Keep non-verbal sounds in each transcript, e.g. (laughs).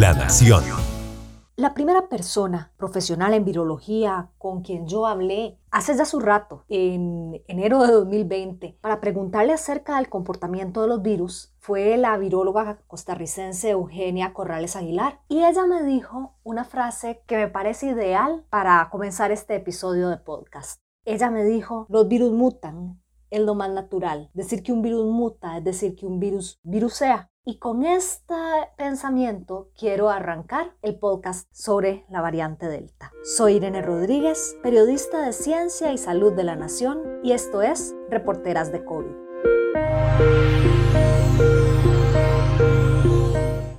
La Nación. La primera persona profesional en virología con quien yo hablé hace ya su rato, en enero de 2020, para preguntarle acerca del comportamiento de los virus, fue la viróloga costarricense Eugenia Corrales Aguilar. Y ella me dijo una frase que me parece ideal para comenzar este episodio de podcast. Ella me dijo, los virus mutan, es lo más natural. Decir que un virus muta es decir que un virus virusea. Y con este pensamiento quiero arrancar el podcast sobre la variante Delta. Soy Irene Rodríguez, periodista de Ciencia y Salud de la Nación, y esto es Reporteras de COVID.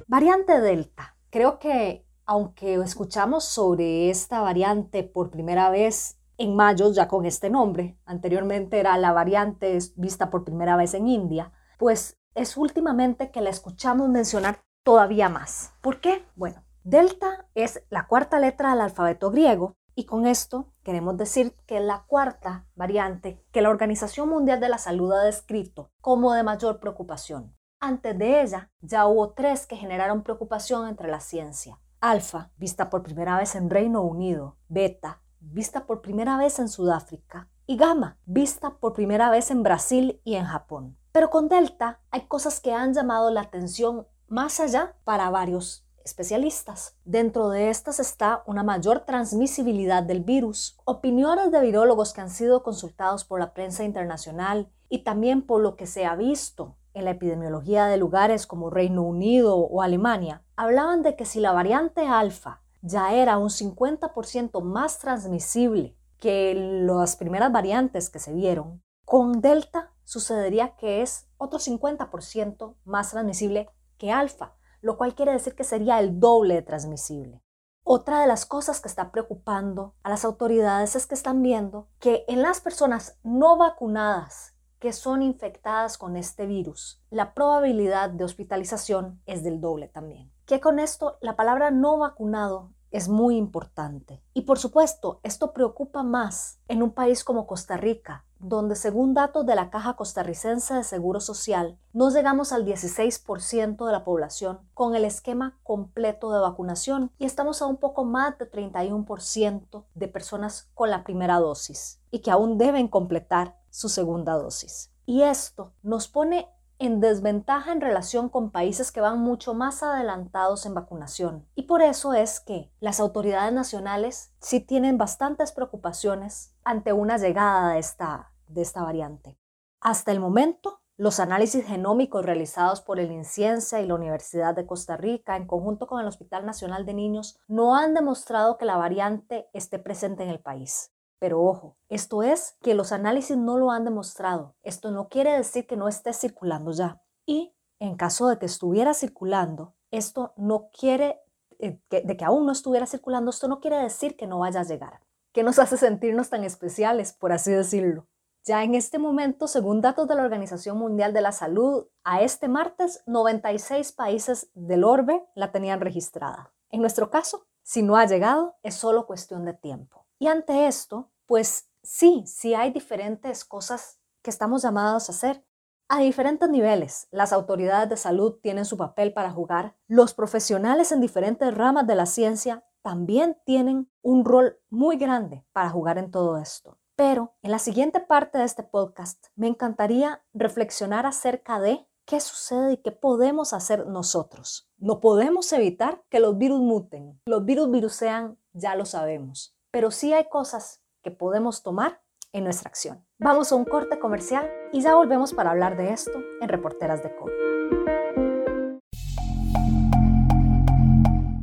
Variante Delta. Creo que aunque escuchamos sobre esta variante por primera vez en mayo, ya con este nombre, anteriormente era la variante vista por primera vez en India, pues es últimamente que la escuchamos mencionar todavía más. ¿Por qué? Bueno, delta es la cuarta letra del alfabeto griego y con esto queremos decir que es la cuarta variante que la Organización Mundial de la Salud ha descrito como de mayor preocupación. Antes de ella ya hubo tres que generaron preocupación entre la ciencia. Alfa, vista por primera vez en Reino Unido. Beta, vista por primera vez en Sudáfrica. Y gamma, vista por primera vez en Brasil y en Japón. Pero con Delta hay cosas que han llamado la atención más allá para varios especialistas. Dentro de estas está una mayor transmisibilidad del virus, opiniones de virólogos que han sido consultados por la prensa internacional y también por lo que se ha visto en la epidemiología de lugares como Reino Unido o Alemania, hablaban de que si la variante alfa ya era un 50% más transmisible que las primeras variantes que se vieron, con Delta sucedería que es otro 50% más transmisible que alfa, lo cual quiere decir que sería el doble de transmisible. Otra de las cosas que está preocupando a las autoridades es que están viendo que en las personas no vacunadas que son infectadas con este virus, la probabilidad de hospitalización es del doble también. Que con esto la palabra no vacunado es muy importante. Y por supuesto, esto preocupa más en un país como Costa Rica, donde según datos de la Caja Costarricense de Seguro Social, no llegamos al 16% de la población con el esquema completo de vacunación y estamos a un poco más de 31% de personas con la primera dosis y que aún deben completar su segunda dosis. Y esto nos pone en desventaja en relación con países que van mucho más adelantados en vacunación. Y por eso es que las autoridades nacionales sí tienen bastantes preocupaciones ante una llegada de esta, de esta variante. Hasta el momento, los análisis genómicos realizados por el INCIENSIA y la Universidad de Costa Rica en conjunto con el Hospital Nacional de Niños no han demostrado que la variante esté presente en el país. Pero ojo, esto es que los análisis no lo han demostrado. Esto no quiere decir que no esté circulando ya. Y en caso de que estuviera circulando, esto no quiere, eh, de que aún no estuviera circulando, esto no quiere decir que no vaya a llegar. ¿Qué nos (laughs) hace sentirnos tan especiales, por así decirlo? Ya en este momento, según datos de la Organización Mundial de la Salud, a este martes 96 países del orbe la tenían registrada. En nuestro caso, si no ha llegado, es solo cuestión de tiempo. Y ante esto, pues sí, sí hay diferentes cosas que estamos llamados a hacer a diferentes niveles. Las autoridades de salud tienen su papel para jugar. Los profesionales en diferentes ramas de la ciencia también tienen un rol muy grande para jugar en todo esto. Pero en la siguiente parte de este podcast me encantaría reflexionar acerca de qué sucede y qué podemos hacer nosotros. No podemos evitar que los virus muten. Los virus virusean, ya lo sabemos pero sí hay cosas que podemos tomar en nuestra acción. Vamos a un corte comercial y ya volvemos para hablar de esto en Reporteras de COVID.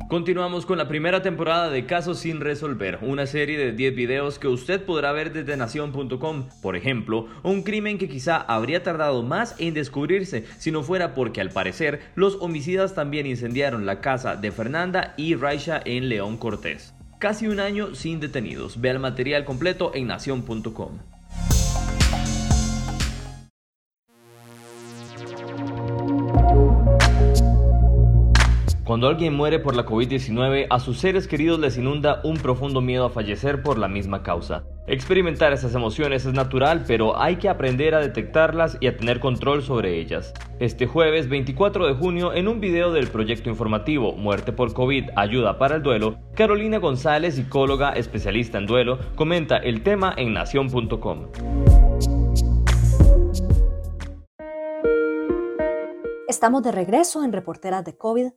Continuamos con la primera temporada de Casos sin resolver, una serie de 10 videos que usted podrá ver desde nación.com. Por ejemplo, un crimen que quizá habría tardado más en descubrirse si no fuera porque al parecer los homicidas también incendiaron la casa de Fernanda y Raisha en León Cortés. Casi un año sin detenidos. Ve el material completo en nación.com. Cuando alguien muere por la COVID-19, a sus seres queridos les inunda un profundo miedo a fallecer por la misma causa. Experimentar esas emociones es natural, pero hay que aprender a detectarlas y a tener control sobre ellas. Este jueves 24 de junio, en un video del proyecto informativo Muerte por COVID, Ayuda para el Duelo, Carolina González, psicóloga especialista en duelo, comenta el tema en nación.com. Estamos de regreso en Reporteras de COVID.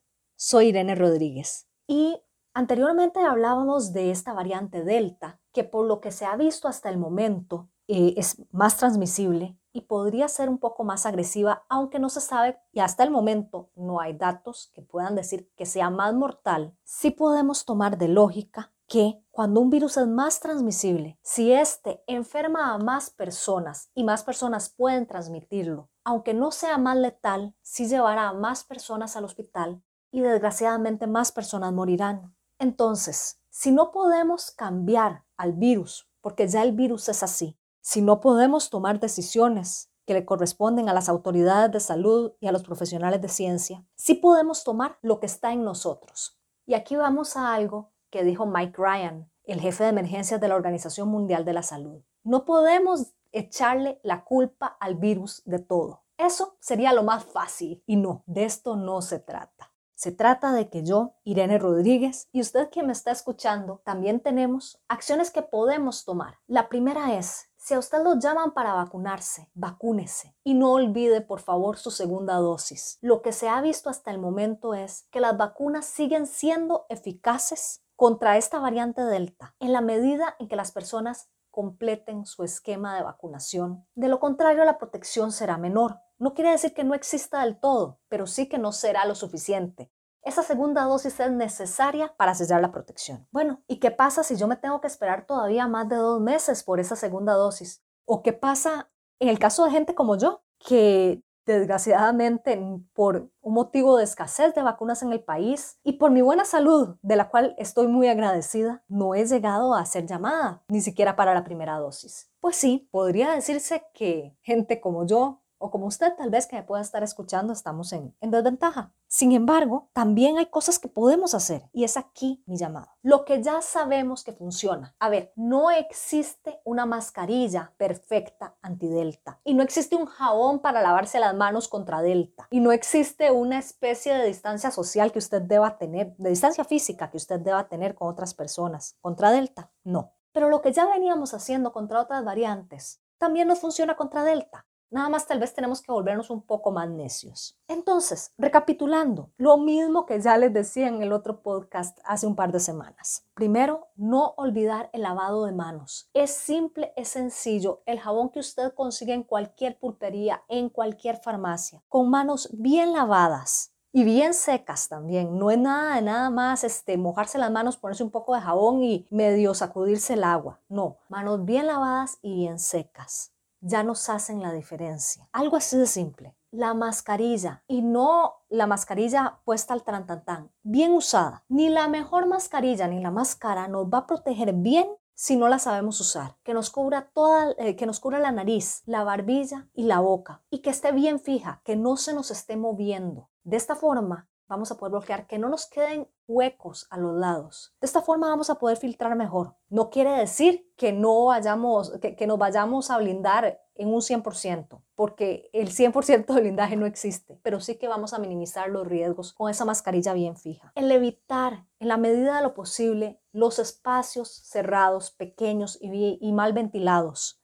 Soy Irene Rodríguez y anteriormente hablábamos de esta variante Delta, que por lo que se ha visto hasta el momento eh, es más transmisible y podría ser un poco más agresiva, aunque no se sabe y hasta el momento no hay datos que puedan decir que sea más mortal. Sí podemos tomar de lógica que cuando un virus es más transmisible, si éste enferma a más personas y más personas pueden transmitirlo, aunque no sea más letal, sí llevará a más personas al hospital y desgraciadamente más personas morirán. Entonces, si no podemos cambiar al virus, porque ya el virus es así, si no podemos tomar decisiones que le corresponden a las autoridades de salud y a los profesionales de ciencia, sí podemos tomar lo que está en nosotros. Y aquí vamos a algo que dijo Mike Ryan, el jefe de emergencias de la Organización Mundial de la Salud. No podemos echarle la culpa al virus de todo. Eso sería lo más fácil y no, de esto no se trata. Se trata de que yo, Irene Rodríguez, y usted que me está escuchando, también tenemos acciones que podemos tomar. La primera es, si a usted lo llaman para vacunarse, vacúnese y no olvide por favor su segunda dosis. Lo que se ha visto hasta el momento es que las vacunas siguen siendo eficaces contra esta variante Delta en la medida en que las personas completen su esquema de vacunación. De lo contrario, la protección será menor. No quiere decir que no exista del todo, pero sí que no será lo suficiente. Esa segunda dosis es necesaria para sellar la protección. Bueno, ¿y qué pasa si yo me tengo que esperar todavía más de dos meses por esa segunda dosis? ¿O qué pasa en el caso de gente como yo, que desgraciadamente por un motivo de escasez de vacunas en el país y por mi buena salud, de la cual estoy muy agradecida, no he llegado a ser llamada, ni siquiera para la primera dosis. Pues sí, podría decirse que gente como yo, o como usted tal vez que me pueda estar escuchando, estamos en, desventaja. Sin embargo, también hay cosas que podemos hacer y es aquí mi llamado. Lo que ya sabemos que funciona. A ver, no existe una mascarilla perfecta anti-delta y no existe un jabón para lavarse las manos contra delta y no existe una especie de distancia social que usted deba tener, de distancia física que usted deba tener con otras personas contra delta. No. Pero lo que ya veníamos haciendo contra otras variantes también no funciona contra delta. Nada más tal vez tenemos que volvernos un poco más necios. Entonces, recapitulando, lo mismo que ya les decía en el otro podcast hace un par de semanas. Primero, no olvidar el lavado de manos. Es simple, es sencillo. El jabón que usted consigue en cualquier pulpería, en cualquier farmacia, con manos bien lavadas y bien secas también. No es nada de nada más este, mojarse las manos, ponerse un poco de jabón y medio sacudirse el agua. No, manos bien lavadas y bien secas ya nos hacen la diferencia. Algo así de simple. La mascarilla y no la mascarilla puesta al trantantán, bien usada. Ni la mejor mascarilla ni la más cara nos va a proteger bien si no la sabemos usar, que nos cubra toda, eh, que nos cubra la nariz, la barbilla y la boca y que esté bien fija, que no se nos esté moviendo. De esta forma vamos a poder bloquear que no nos queden huecos a los lados. De esta forma vamos a poder filtrar mejor. No quiere decir que no vayamos, que, nos vayamos a blindar en un 100%, porque el 100% de blindaje no existe, pero sí que vamos a minimizar los riesgos con esa mascarilla bien fija. El evitar, en la medida de lo posible, los espacios cerrados, pequeños y mal ventilados.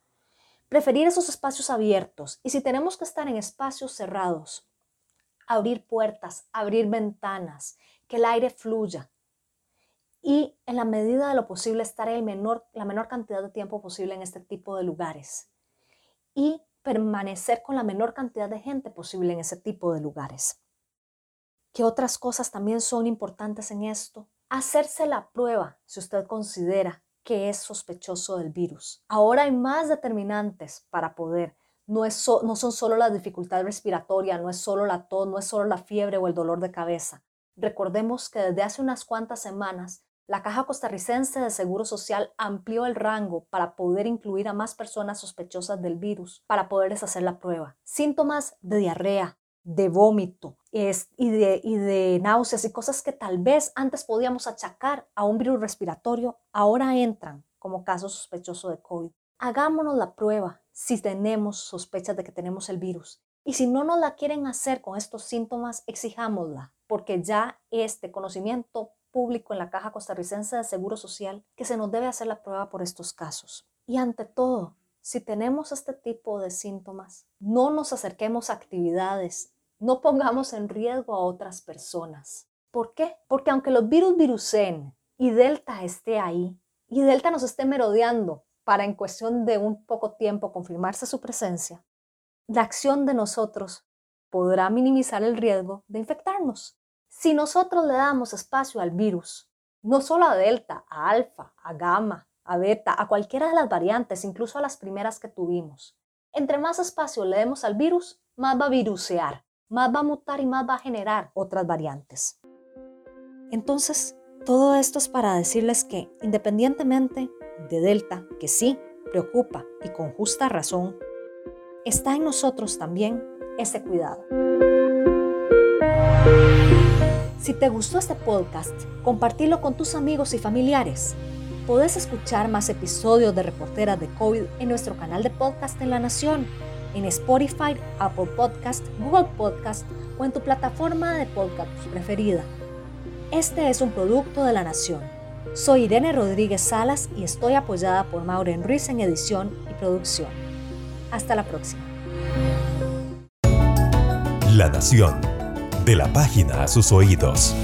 Preferir esos espacios abiertos y si tenemos que estar en espacios cerrados, abrir puertas, abrir ventanas, que el aire fluya y en la medida de lo posible estar el menor, la menor cantidad de tiempo posible en este tipo de lugares y permanecer con la menor cantidad de gente posible en ese tipo de lugares. ¿Qué otras cosas también son importantes en esto? Hacerse la prueba si usted considera que es sospechoso del virus. Ahora hay más determinantes para poder no, no son solo la dificultad respiratoria, no es solo la tos, no es solo la fiebre o el dolor de cabeza. Recordemos que desde hace unas cuantas semanas la Caja Costarricense de Seguro Social amplió el rango para poder incluir a más personas sospechosas del virus, para poderles hacer la prueba. Síntomas de diarrea, de vómito y, de, y de náuseas y cosas que tal vez antes podíamos achacar a un virus respiratorio, ahora entran como caso sospechoso de COVID. Hagámonos la prueba si tenemos sospechas de que tenemos el virus. Y si no nos la quieren hacer con estos síntomas, exijámosla, porque ya este conocimiento público en la Caja Costarricense de Seguro Social que se nos debe hacer la prueba por estos casos. Y ante todo, si tenemos este tipo de síntomas, no nos acerquemos a actividades, no pongamos en riesgo a otras personas. ¿Por qué? Porque aunque los virus virusen y Delta esté ahí, y Delta nos esté merodeando para en cuestión de un poco tiempo confirmarse su presencia, la acción de nosotros podrá minimizar el riesgo de infectarnos. Si nosotros le damos espacio al virus, no solo a Delta, a Alfa, a Gamma, a Beta, a cualquiera de las variantes, incluso a las primeras que tuvimos, entre más espacio le demos al virus, más va a virusear, más va a mutar y más va a generar otras variantes. Entonces, todo esto es para decirles que independientemente de Delta, que sí preocupa y con justa razón, está en nosotros también ese cuidado. Si te gustó este podcast, compartilo con tus amigos y familiares. Podés escuchar más episodios de Reporteras de COVID en nuestro canal de podcast en La Nación, en Spotify, Apple Podcast, Google Podcast o en tu plataforma de podcast preferida. Este es un producto de La Nación. Soy Irene Rodríguez Salas y estoy apoyada por Maureen Ruiz en edición y producción. Hasta la próxima. La Nación. De la página a sus oídos.